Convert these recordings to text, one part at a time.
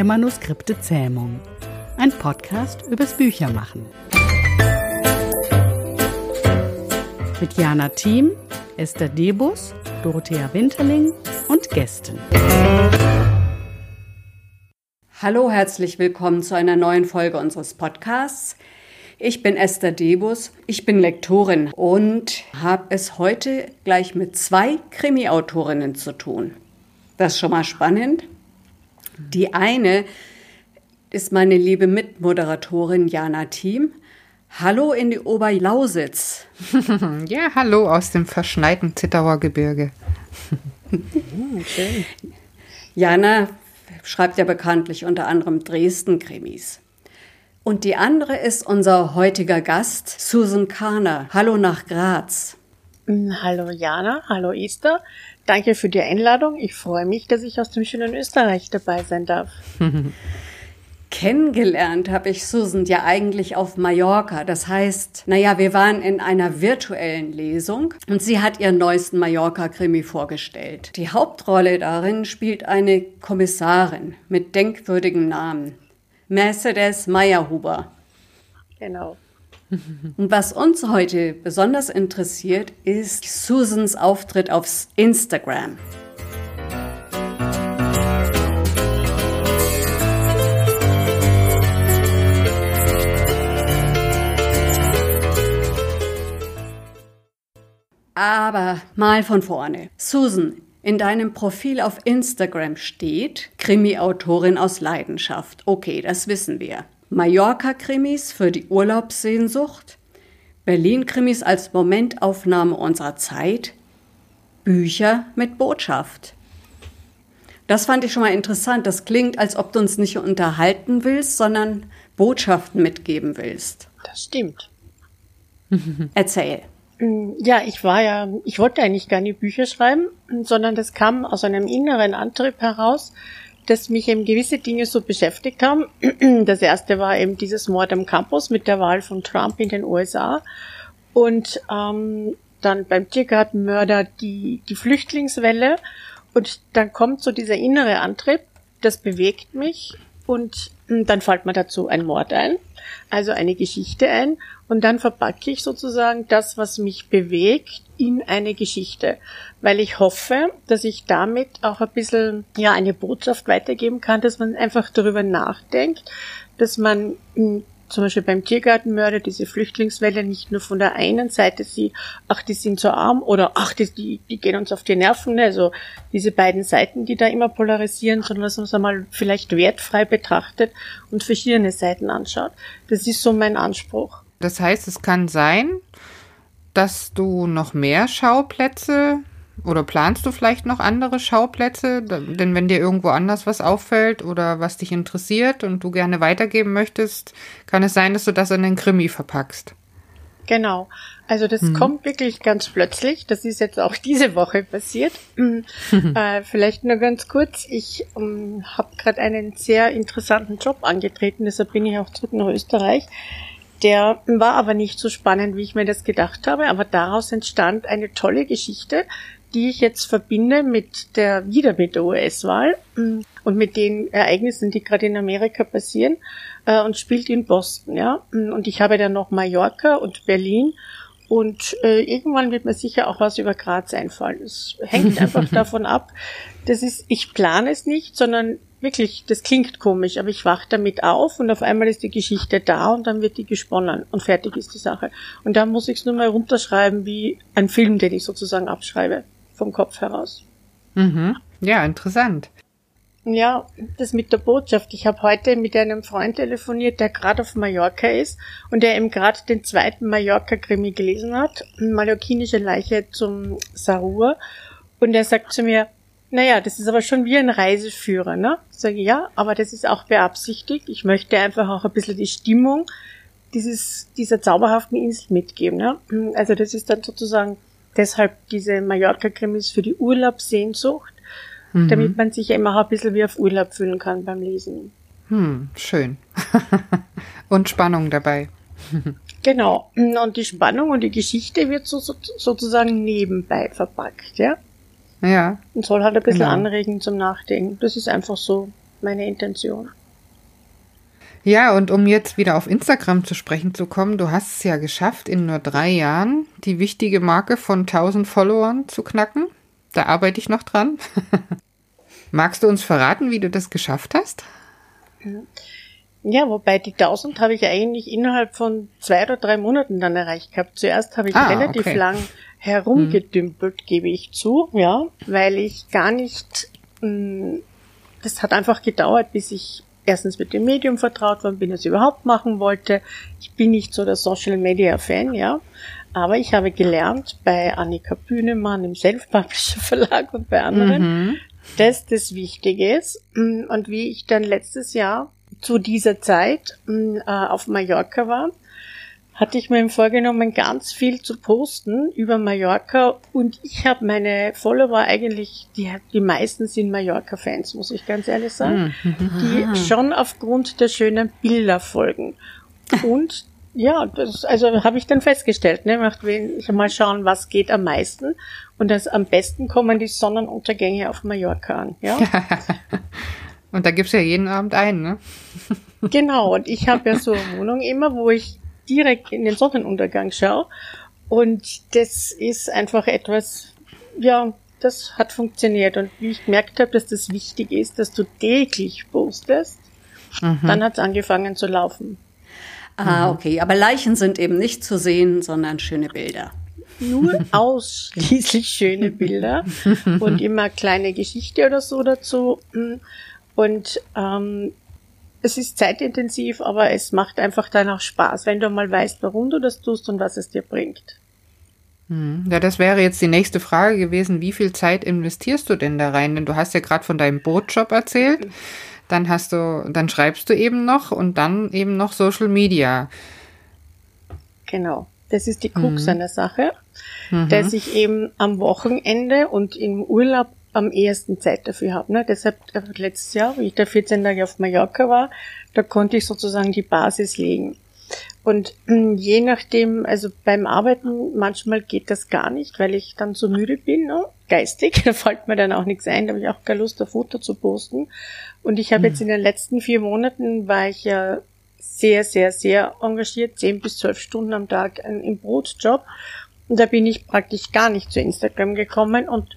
der Manuskripte Zähmung. Ein Podcast übers Büchermachen. Mit Jana Thiem, Esther Debus, Dorothea Winterling und Gästen. Hallo, herzlich willkommen zu einer neuen Folge unseres Podcasts. Ich bin Esther Debus, ich bin Lektorin und habe es heute gleich mit zwei Krimi-Autorinnen zu tun. Das ist schon mal spannend. Die eine ist meine liebe Mitmoderatorin Jana Thiem. Hallo in die Oberlausitz. ja, hallo aus dem verschneiten Zittauer Gebirge. schön. Jana schreibt ja bekanntlich unter anderem Dresden-Krimis. Und die andere ist unser heutiger Gast, Susan Kahner. Hallo nach Graz. Mm, hallo Jana, hallo Esther. Danke für die Einladung. Ich freue mich, dass ich aus dem schönen Österreich dabei sein darf. Kennengelernt habe ich Susan ja eigentlich auf Mallorca. Das heißt, naja, wir waren in einer virtuellen Lesung und sie hat ihren neuesten Mallorca-Krimi vorgestellt. Die Hauptrolle darin spielt eine Kommissarin mit denkwürdigem Namen. Mercedes Meyerhuber. Genau. Und was uns heute besonders interessiert, ist Susans Auftritt auf Instagram. Aber mal von vorne. Susan, in deinem Profil auf Instagram steht Krimi-Autorin aus Leidenschaft. Okay, das wissen wir. Mallorca-Krimis für die Urlaubssehnsucht, Berlin-Krimis als Momentaufnahme unserer Zeit, Bücher mit Botschaft. Das fand ich schon mal interessant. Das klingt, als ob du uns nicht unterhalten willst, sondern Botschaften mitgeben willst. Das stimmt. Erzähl. Mm, ja, ich war ja, ich wollte eigentlich gar nicht Bücher schreiben, sondern das kam aus einem inneren Antrieb heraus, dass mich eben gewisse Dinge so beschäftigt haben. Das erste war eben dieses Mord am Campus mit der Wahl von Trump in den USA und ähm, dann beim Tiergartenmörder die, die Flüchtlingswelle. Und dann kommt so dieser innere Antrieb, das bewegt mich. Und hm, dann fällt mir dazu ein Mord ein, also eine Geschichte ein und dann verpacke ich sozusagen das, was mich bewegt, in eine Geschichte, weil ich hoffe, dass ich damit auch ein bisschen ja eine Botschaft weitergeben kann, dass man einfach darüber nachdenkt, dass man hm, zum Beispiel beim Tiergartenmörder diese Flüchtlingswelle nicht nur von der einen Seite sieht, ach, die sind so arm oder ach, die, die, die gehen uns auf die Nerven, ne? also diese beiden Seiten, die da immer polarisieren, sondern dass man es einmal vielleicht wertfrei betrachtet und verschiedene Seiten anschaut. Das ist so mein Anspruch. Das heißt, es kann sein, dass du noch mehr Schauplätze oder planst du vielleicht noch andere Schauplätze? Denn wenn dir irgendwo anders was auffällt oder was dich interessiert und du gerne weitergeben möchtest, kann es sein, dass du das in den Krimi verpackst. Genau. Also das mhm. kommt wirklich ganz plötzlich. Das ist jetzt auch diese Woche passiert. äh, vielleicht nur ganz kurz. Ich ähm, habe gerade einen sehr interessanten Job angetreten, deshalb bin ich auch zurück nach Österreich. Der war aber nicht so spannend, wie ich mir das gedacht habe, aber daraus entstand eine tolle Geschichte, die ich jetzt verbinde mit der, wieder mit der US-Wahl mm, und mit den Ereignissen, die gerade in Amerika passieren, äh, und spielt in Boston, ja. Mm, und ich habe dann noch Mallorca und Berlin und äh, irgendwann wird mir sicher auch was über Graz einfallen. Es hängt einfach davon ab. Das ist, ich plane es nicht, sondern wirklich, das klingt komisch, aber ich wach damit auf und auf einmal ist die Geschichte da und dann wird die gesponnen und fertig ist die Sache. Und dann muss ich es nur mal runterschreiben wie ein Film, den ich sozusagen abschreibe vom Kopf heraus. Mhm. Ja, interessant. Ja, das mit der Botschaft. Ich habe heute mit einem Freund telefoniert, der gerade auf Mallorca ist und der eben gerade den zweiten Mallorca-Krimi gelesen hat, Mallorquinische Leiche zum Sarur. Und er sagt zu mir, naja, das ist aber schon wie ein Reiseführer, ne? Ich sage, ja, aber das ist auch beabsichtigt. Ich möchte einfach auch ein bisschen die Stimmung dieses, dieser zauberhaften Insel mitgeben, ne? Also das ist dann sozusagen deshalb diese Mallorca-Krimis für die Urlaubssehnsucht, mhm. damit man sich immer auch ein bisschen wie auf Urlaub fühlen kann beim Lesen. Hm, schön. und Spannung dabei. genau. Und die Spannung und die Geschichte wird so, so, sozusagen nebenbei verpackt, ja? Ja. Und soll halt ein bisschen genau. anregen zum Nachdenken. Das ist einfach so meine Intention. Ja, und um jetzt wieder auf Instagram zu sprechen zu kommen, du hast es ja geschafft, in nur drei Jahren die wichtige Marke von 1000 Followern zu knacken. Da arbeite ich noch dran. Magst du uns verraten, wie du das geschafft hast? Ja, wobei die 1000 habe ich eigentlich innerhalb von zwei oder drei Monaten dann erreicht gehabt. Zuerst habe ich ah, relativ okay. lang herumgedümpelt, gebe ich zu, ja, weil ich gar nicht, mh, mm, das hat einfach gedauert, bis ich erstens mit dem Medium vertraut war, bin es überhaupt machen wollte. Ich bin nicht so der Social Media Fan, ja. Aber ich habe gelernt bei Annika Bühnemann im Self-Publisher Verlag und bei anderen, mhm. dass das wichtig ist. Und wie ich dann letztes Jahr zu dieser Zeit äh, auf Mallorca war, hatte ich mir vorgenommen, ganz viel zu posten über Mallorca und ich habe meine Follower eigentlich, die, die meisten sind Mallorca-Fans, muss ich ganz ehrlich sagen, mhm. die schon aufgrund der schönen Bilder folgen. Und ja, das, also habe ich dann festgestellt, ne, macht ich mal schauen, was geht am meisten. Und das am besten kommen die Sonnenuntergänge auf Mallorca an, ja. und da gibt's ja jeden Abend einen, ne? genau, und ich habe ja so eine Wohnung immer, wo ich direkt in den Sonnenuntergang schaue. Und das ist einfach etwas, ja, das hat funktioniert. Und wie ich gemerkt habe, dass das wichtig ist, dass du täglich postest, mhm. dann hat es angefangen zu laufen. Ah, mhm. okay. Aber Leichen sind eben nicht zu sehen, sondern schöne Bilder. Nur ausschließlich schöne Bilder und immer kleine Geschichte oder so dazu. Und ähm, es ist zeitintensiv, aber es macht einfach dann auch Spaß, wenn du mal weißt, warum du das tust und was es dir bringt. Hm. Ja, das wäre jetzt die nächste Frage gewesen. Wie viel Zeit investierst du denn da rein? Denn du hast ja gerade von deinem Bootjob erzählt. Dann hast du, dann schreibst du eben noch und dann eben noch Social Media. Genau. Das ist die Krux mhm. an der Sache, mhm. dass ich eben am Wochenende und im Urlaub am ehesten Zeit dafür habe. Ne? Deshalb äh, letztes Jahr, wie ich da 14 Tage auf Mallorca war, da konnte ich sozusagen die Basis legen. Und hm, je nachdem, also beim Arbeiten manchmal geht das gar nicht, weil ich dann so müde bin, ne? geistig, da fällt mir dann auch nichts ein, da habe ich auch keine Lust, ein Foto zu posten. Und ich habe mhm. jetzt in den letzten vier Monaten war ich ja sehr, sehr, sehr engagiert, zehn bis zwölf Stunden am Tag im Brotjob. Und da bin ich praktisch gar nicht zu Instagram gekommen und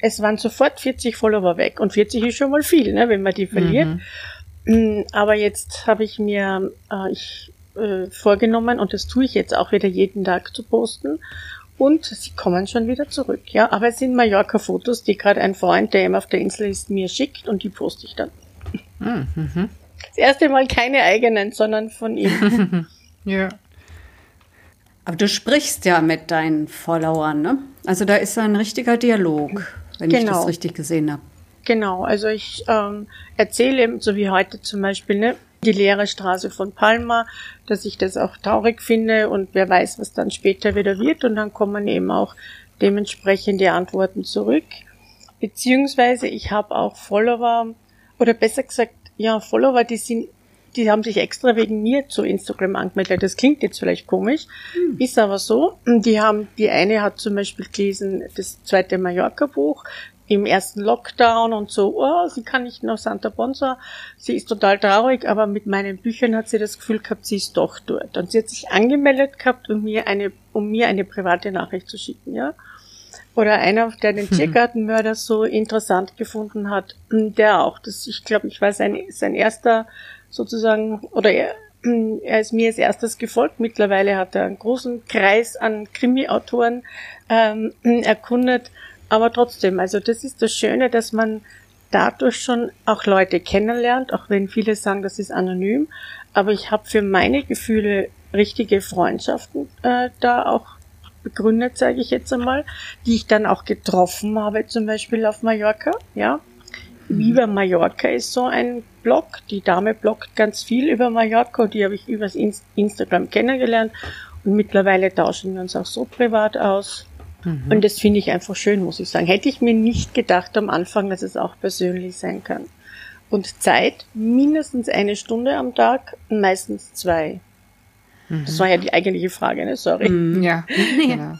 es waren sofort 40 Follower weg. Und 40 ist schon mal viel, ne, wenn man die verliert. Mhm. Mm, aber jetzt habe ich mir äh, ich, äh, vorgenommen, und das tue ich jetzt auch wieder jeden Tag zu posten. Und sie kommen schon wieder zurück, ja. Aber es sind Mallorca-Fotos, die gerade ein Freund, der eben auf der Insel ist, mir schickt und die poste ich dann. Mhm. Das erste Mal keine eigenen, sondern von ihm. ja. Aber du sprichst ja mit deinen Followern, ne? Also da ist ein richtiger Dialog wenn genau. ich das genau. richtig gesehen habe. Genau, also ich ähm, erzähle, so wie heute zum Beispiel, ne, die leere Straße von Palma, dass ich das auch traurig finde und wer weiß, was dann später wieder wird und dann kommen eben auch dementsprechende Antworten zurück. Beziehungsweise ich habe auch Follower, oder besser gesagt, ja, Follower, die sind, die haben sich extra wegen mir zu Instagram angemeldet. Das klingt jetzt vielleicht komisch, hm. ist aber so. Die haben, die eine hat zum Beispiel gelesen, das zweite Mallorca-Buch, im ersten Lockdown und so, oh, sie kann nicht nach Santa Ponsa, sie ist total traurig, aber mit meinen Büchern hat sie das Gefühl gehabt, sie ist doch dort. Und sie hat sich angemeldet gehabt, um mir eine, um mir eine private Nachricht zu schicken, ja. Oder einer, der den Tiergartenmörder so interessant gefunden hat, der auch, das, ich glaube, ich war sein, sein erster sozusagen, oder er, er ist mir als erstes gefolgt. Mittlerweile hat er einen großen Kreis an Krimi-Autoren ähm, erkundet. Aber trotzdem, also das ist das Schöne, dass man dadurch schon auch Leute kennenlernt, auch wenn viele sagen, das ist anonym. Aber ich habe für meine Gefühle richtige Freundschaften äh, da auch begründet, sage ich jetzt einmal, die ich dann auch getroffen habe, zum Beispiel auf Mallorca. Ja, Viva Mallorca ist so ein Blog. Die Dame bloggt ganz viel über Mallorca. Die habe ich übers Instagram kennengelernt. Und mittlerweile tauschen wir uns auch so privat aus. Mhm. Und das finde ich einfach schön, muss ich sagen. Hätte ich mir nicht gedacht am Anfang, dass es auch persönlich sein kann. Und Zeit, mindestens eine Stunde am Tag, meistens zwei. Das war ja die eigentliche Frage, ne? Sorry. Mhm. Ja, genau.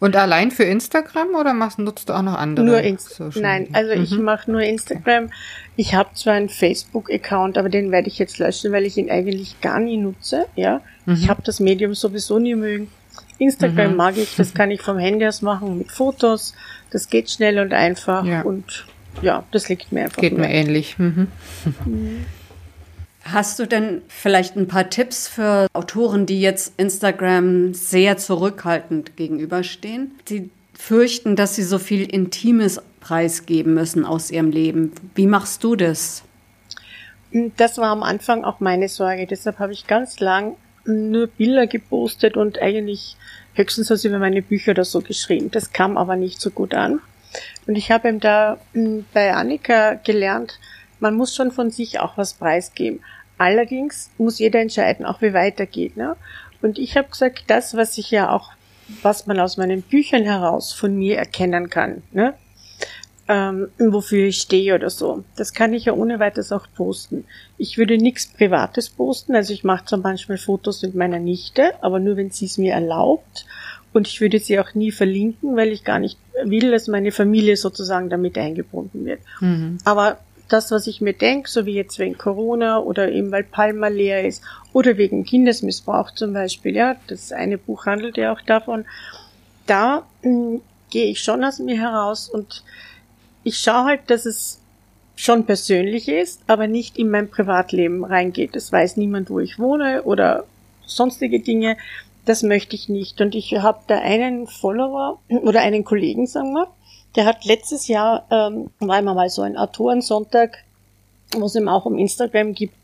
Und allein für Instagram oder machst, nutzt du auch noch andere? Nur Instagram. Nein, also mhm. ich mache nur Instagram. Ich habe zwar einen Facebook-Account, aber den werde ich jetzt löschen, weil ich ihn eigentlich gar nie nutze. Ja, mhm. ich habe das Medium sowieso nie mögen. Instagram mhm. mag ich, das kann ich vom Handy aus machen mit Fotos. Das geht schnell und einfach ja. und ja, das liegt mir einfach. Geht mir ähnlich. Mhm. mhm. Hast du denn vielleicht ein paar Tipps für Autoren, die jetzt Instagram sehr zurückhaltend gegenüberstehen? Sie fürchten, dass sie so viel Intimes preisgeben müssen aus ihrem Leben. Wie machst du das? Das war am Anfang auch meine Sorge. Deshalb habe ich ganz lang nur Bilder gepostet und eigentlich höchstens was über meine Bücher oder so geschrieben. Das kam aber nicht so gut an. Und ich habe ihm da hm, bei Annika gelernt, man muss schon von sich auch was preisgeben. Allerdings muss jeder entscheiden, auch wie weitergeht. Ne? Und ich habe gesagt, das, was ich ja auch, was man aus meinen Büchern heraus von mir erkennen kann, ne? ähm, wofür ich stehe oder so, das kann ich ja ohne weiteres auch posten. Ich würde nichts Privates posten, also ich mache zum Beispiel Fotos mit meiner Nichte, aber nur wenn sie es mir erlaubt. Und ich würde sie auch nie verlinken, weil ich gar nicht will, dass meine Familie sozusagen damit eingebunden wird. Mhm. Aber das, was ich mir denke, so wie jetzt wegen Corona oder eben weil Palma leer ist oder wegen Kindesmissbrauch zum Beispiel, ja, das eine Buch handelt ja auch davon, da mh, gehe ich schon aus mir heraus und ich schaue halt, dass es schon persönlich ist, aber nicht in mein Privatleben reingeht. Es weiß niemand, wo ich wohne oder sonstige Dinge. Das möchte ich nicht. Und ich habe da einen Follower oder einen Kollegen, sagen wir, der hat letztes Jahr, ähm, war immer mal so ein Autorensonntag, wo es ihm auch um Instagram gibt,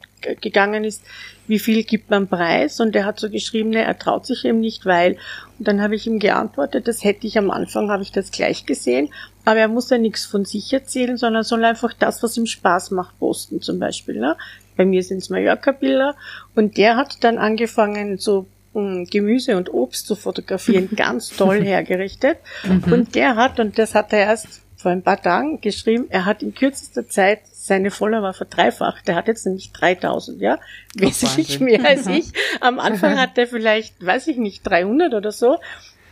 gegangen ist, wie viel gibt man preis? Und er hat so geschrieben, ne, er traut sich eben nicht, weil. Und dann habe ich ihm geantwortet, das hätte ich am Anfang, habe ich das gleich gesehen, aber er muss ja nichts von sich erzählen, sondern soll einfach das, was ihm Spaß macht, posten zum Beispiel. Ne? Bei mir sind es Mallorca-Bilder und der hat dann angefangen, so Gemüse und Obst zu fotografieren, ganz toll hergerichtet. Mhm. Und der hat, und das hat er erst vor ein paar Tagen geschrieben, er hat in kürzester Zeit seine Follower verdreifacht. Der hat jetzt nämlich 3000, ja, wesentlich mehr als ich. Am Anfang hat er vielleicht, weiß ich nicht, 300 oder so.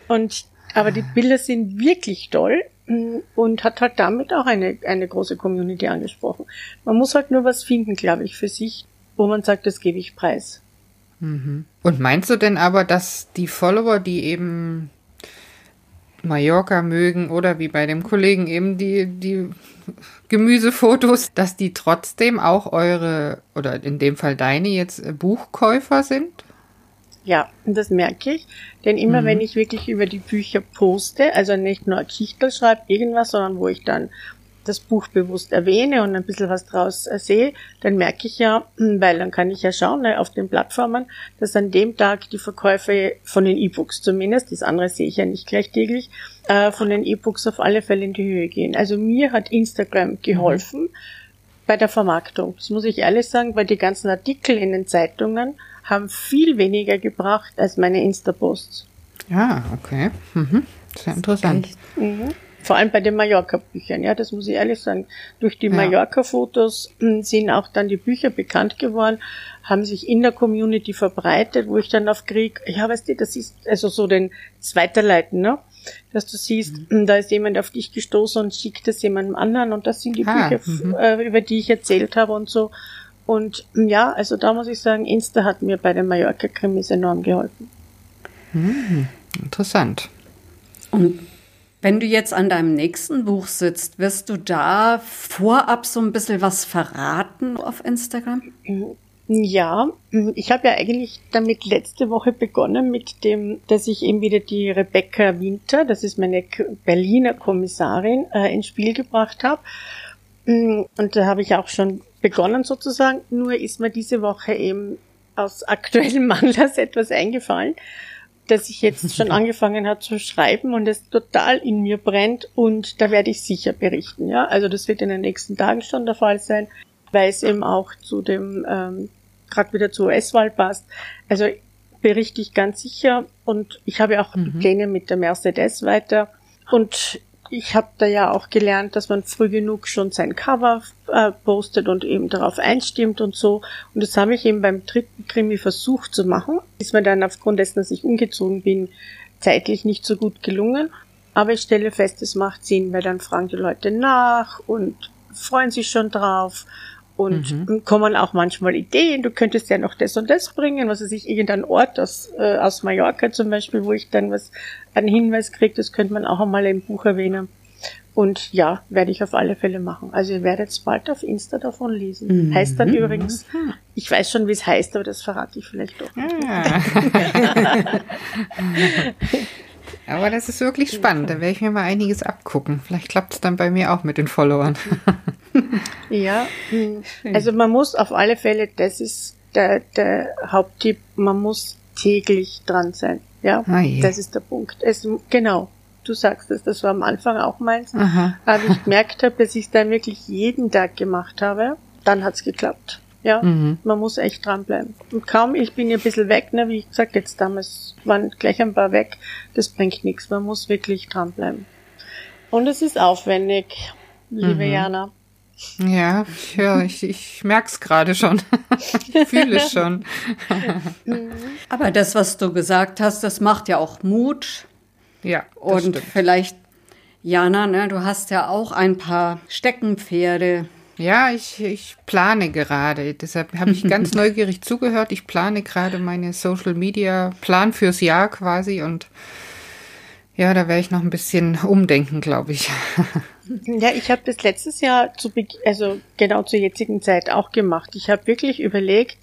Und, aber die Bilder sind wirklich toll mm, und hat halt damit auch eine, eine große Community angesprochen. Man muss halt nur was finden, glaube ich, für sich, wo man sagt, das gebe ich preis. Mhm. Und meinst du denn aber, dass die Follower, die eben Mallorca mögen oder wie bei dem Kollegen eben die, die Gemüsefotos, dass die trotzdem auch eure oder in dem Fall deine jetzt Buchkäufer sind? Ja, das merke ich, denn immer mhm. wenn ich wirklich über die Bücher poste, also nicht nur Schichtel schreibe, irgendwas, sondern wo ich dann das Buch bewusst erwähne und ein bisschen was draus äh, sehe, dann merke ich ja, hm, weil dann kann ich ja schauen ne, auf den Plattformen, dass an dem Tag die Verkäufe von den E-Books zumindest, das andere sehe ich ja nicht gleich täglich, äh, von den E-Books auf alle Fälle in die Höhe gehen. Also mir hat Instagram geholfen mhm. bei der Vermarktung. Das muss ich ehrlich sagen, weil die ganzen Artikel in den Zeitungen haben viel weniger gebracht als meine Insta-Posts. Ja, okay. Mhm. Sehr interessant. Mhm. Vor allem bei den Mallorca-Büchern, ja, das muss ich ehrlich sagen. Durch die ja. Mallorca-Fotos hm, sind auch dann die Bücher bekannt geworden, haben sich in der Community verbreitet, wo ich dann auf Krieg, ja, weißt du, das ist also so den Zweiterleiten, ne? Dass du siehst, mhm. Hm, da ist jemand auf dich gestoßen und schickt es jemandem anderen und das sind die ah, Bücher, äh, über die ich erzählt habe und so. Und hm, ja, also da muss ich sagen, Insta hat mir bei den Mallorca-Krimis enorm geholfen. Mhm. Interessant. Und wenn du jetzt an deinem nächsten Buch sitzt, wirst du da vorab so ein bisschen was verraten auf Instagram? Ja, ich habe ja eigentlich damit letzte Woche begonnen mit dem, dass ich eben wieder die Rebecca Winter, das ist meine Berliner Kommissarin, äh, ins Spiel gebracht habe. Und da habe ich auch schon begonnen sozusagen, nur ist mir diese Woche eben aus aktuellem Anlass etwas eingefallen dass ich jetzt schon angefangen habe zu schreiben und es total in mir brennt und da werde ich sicher berichten. Ja, also das wird in den nächsten Tagen schon der Fall sein, weil es eben auch zu dem ähm, gerade wieder zur US-Wahl passt. Also berichte ich ganz sicher und ich habe auch mhm. Pläne mit der Mercedes weiter und ich habe da ja auch gelernt, dass man früh genug schon sein Cover äh, postet und eben darauf einstimmt und so. Und das habe ich eben beim dritten Krimi versucht zu machen. Ist mir dann aufgrund dessen, dass ich umgezogen bin, zeitlich nicht so gut gelungen. Aber ich stelle fest, es macht Sinn, weil dann fragen die Leute nach und freuen sich schon drauf und mhm. kommen auch manchmal Ideen, du könntest ja noch das und das bringen, was weiß ich, irgendein Ort aus, äh, aus Mallorca zum Beispiel, wo ich dann was, einen Hinweis kriege, das könnte man auch einmal im Buch erwähnen. Und ja, werde ich auf alle Fälle machen. Also ihr werdet bald auf Insta davon lesen. Mhm. Heißt dann übrigens, ich weiß schon, wie es heißt, aber das verrate ich vielleicht doch. Nicht. Ja. Aber das ist wirklich spannend. Da werde ich mir mal einiges abgucken. Vielleicht klappt es dann bei mir auch mit den Followern. ja, hm. also man muss auf alle Fälle, das ist der, der Haupttipp, man muss täglich dran sein. Ja, ah, das ist der Punkt. Es, genau, du sagst es, das war am Anfang auch meins. Aha. Aber ich gemerkt habe, dass ich es dann wirklich jeden Tag gemacht habe, dann hat's geklappt. Ja, mhm. man muss echt dranbleiben. Und kaum, ich bin ja ein bisschen weg, ne, wie ich gesagt, jetzt damals waren gleich ein paar weg, das bringt nichts. Man muss wirklich dranbleiben. Und es ist aufwendig, liebe mhm. Jana. Ja, ja ich, ich merke es gerade schon. ich fühle es schon. Aber das, was du gesagt hast, das macht ja auch Mut. Ja. Und stimmt. vielleicht, Jana, ne, du hast ja auch ein paar Steckenpferde ja, ich, ich plane gerade. Deshalb habe ich ganz neugierig zugehört. Ich plane gerade meine Social Media Plan fürs Jahr quasi und ja, da werde ich noch ein bisschen umdenken, glaube ich. Ja, ich habe das letztes Jahr zu also genau zur jetzigen Zeit auch gemacht. Ich habe wirklich überlegt,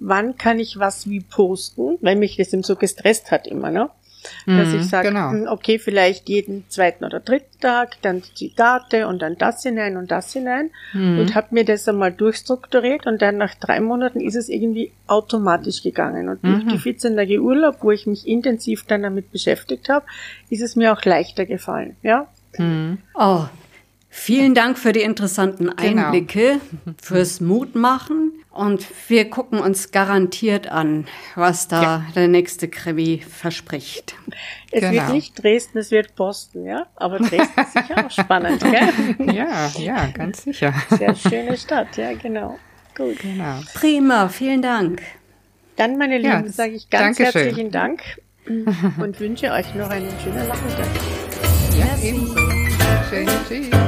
wann kann ich was wie posten, weil mich das eben so gestresst hat immer, ne? Dass ich mhm, sage, genau. Hm, okay, vielleicht jeden zweiten oder dritten Tag, dann Zitate und dann das hinein und das hinein mhm. und habe mir das einmal durchstrukturiert und dann nach drei Monaten ist es irgendwie automatisch gegangen. Und durch mhm. die 14 Tage Urlaub, wo ich mich intensiv dann damit beschäftigt habe, ist es mir auch leichter gefallen. Ja. Mhm. Oh, Vielen Dank für die interessanten genau. Einblicke, genau. fürs Mutmachen. Und wir gucken uns garantiert an, was da ja. der nächste Krimi verspricht. Es genau. wird nicht Dresden, es wird Boston, ja? Aber Dresden ist sicher auch spannend, gell? Ja, ja, ganz sicher. Sehr schöne Stadt, ja, genau. Gut. Genau. Prima, vielen Dank. Dann, meine Lieben, ja, sage ich ganz Dankeschön. herzlichen Dank und wünsche euch noch einen schönen Nachmittag. Ja, ebenso. Schön, tschüss.